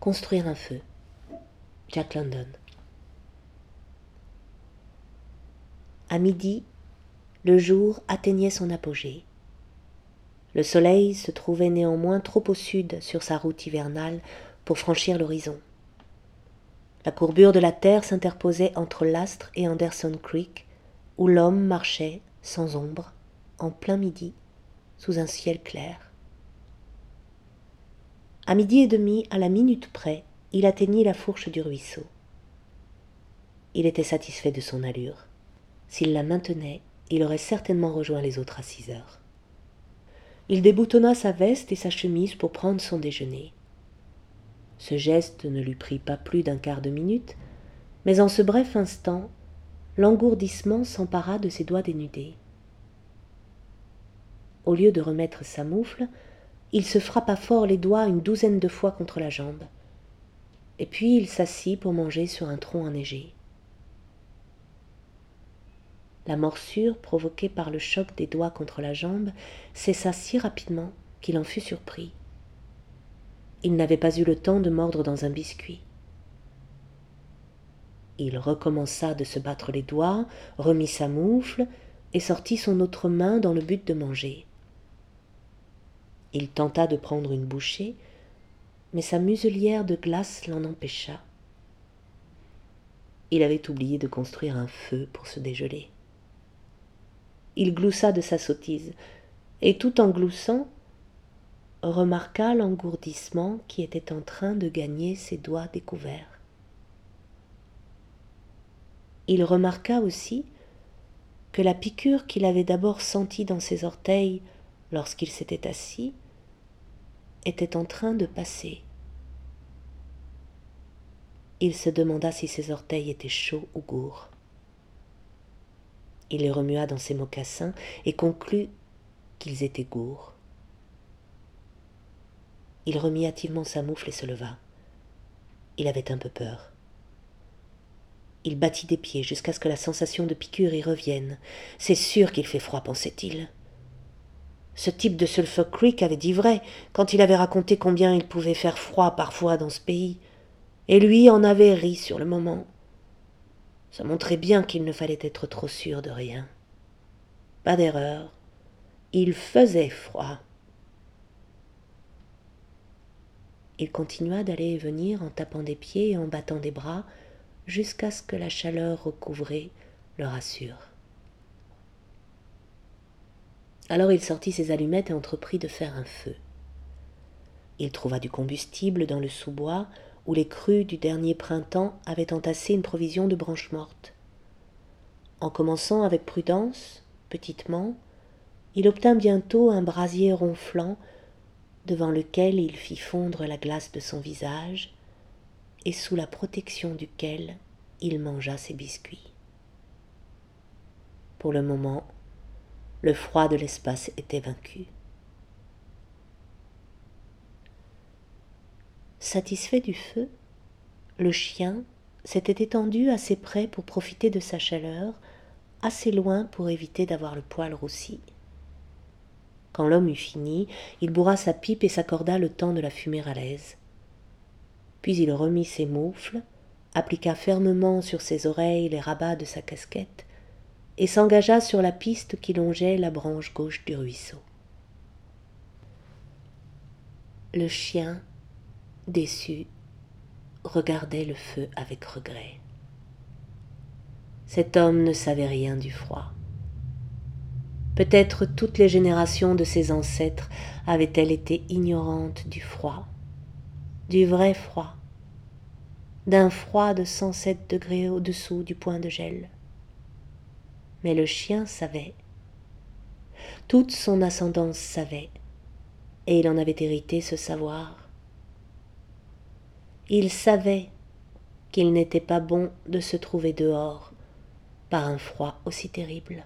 Construire un feu. Jack London. À midi, le jour atteignait son apogée. Le soleil se trouvait néanmoins trop au sud sur sa route hivernale pour franchir l'horizon. La courbure de la terre s'interposait entre l'astre et Anderson Creek, où l'homme marchait, sans ombre, en plein midi, sous un ciel clair. À midi et demi, à la minute près, il atteignit la fourche du ruisseau. Il était satisfait de son allure. S'il la maintenait, il aurait certainement rejoint les autres à six heures. Il déboutonna sa veste et sa chemise pour prendre son déjeuner. Ce geste ne lui prit pas plus d'un quart de minute, mais en ce bref instant, l'engourdissement s'empara de ses doigts dénudés. Au lieu de remettre sa moufle, il se frappa fort les doigts une douzaine de fois contre la jambe, et puis il s'assit pour manger sur un tronc enneigé. La morsure provoquée par le choc des doigts contre la jambe cessa si rapidement qu'il en fut surpris. Il n'avait pas eu le temps de mordre dans un biscuit. Il recommença de se battre les doigts, remit sa moufle et sortit son autre main dans le but de manger. Il tenta de prendre une bouchée, mais sa muselière de glace l'en empêcha. Il avait oublié de construire un feu pour se dégeler il gloussa de sa sottise, et tout en gloussant, remarqua l'engourdissement qui était en train de gagner ses doigts découverts. Il remarqua aussi que la piqûre qu'il avait d'abord sentie dans ses orteils lorsqu'il s'était assis était en train de passer. Il se demanda si ses orteils étaient chauds ou gourds. Il les remua dans ses mocassins et conclut qu'ils étaient gourds. Il remit hâtivement sa moufle et se leva. Il avait un peu peur. Il battit des pieds jusqu'à ce que la sensation de piqûre y revienne. C'est sûr qu'il fait froid, pensait-il. Ce type de Sulphur Creek avait dit vrai quand il avait raconté combien il pouvait faire froid parfois dans ce pays, et lui en avait ri sur le moment. Ça montrait bien qu'il ne fallait être trop sûr de rien. Pas d'erreur. Il faisait froid. Il continua d'aller et venir en tapant des pieds et en battant des bras jusqu'à ce que la chaleur recouvrée le rassure. Alors il sortit ses allumettes et entreprit de faire un feu. Il trouva du combustible dans le sous-bois où les crues du dernier printemps avaient entassé une provision de branches mortes. En commençant avec prudence, petitement, il obtint bientôt un brasier ronflant devant lequel il fit fondre la glace de son visage et sous la protection duquel il mangea ses biscuits. Pour le moment, le froid de l'espace était vaincu. Satisfait du feu, le chien s'était étendu assez près pour profiter de sa chaleur, assez loin pour éviter d'avoir le poil roussi. Quand l'homme eut fini, il bourra sa pipe et s'accorda le temps de la fumer à l'aise. Puis il remit ses moufles, appliqua fermement sur ses oreilles les rabats de sa casquette, et s'engagea sur la piste qui longeait la branche gauche du ruisseau. Le chien déçu, regardait le feu avec regret. Cet homme ne savait rien du froid. Peut-être toutes les générations de ses ancêtres avaient-elles été ignorantes du froid, du vrai froid, d'un froid de 107 degrés au-dessous du point de gel. Mais le chien savait. Toute son ascendance savait, et il en avait hérité ce savoir il savait qu'il n'était pas bon de se trouver dehors par un froid aussi terrible.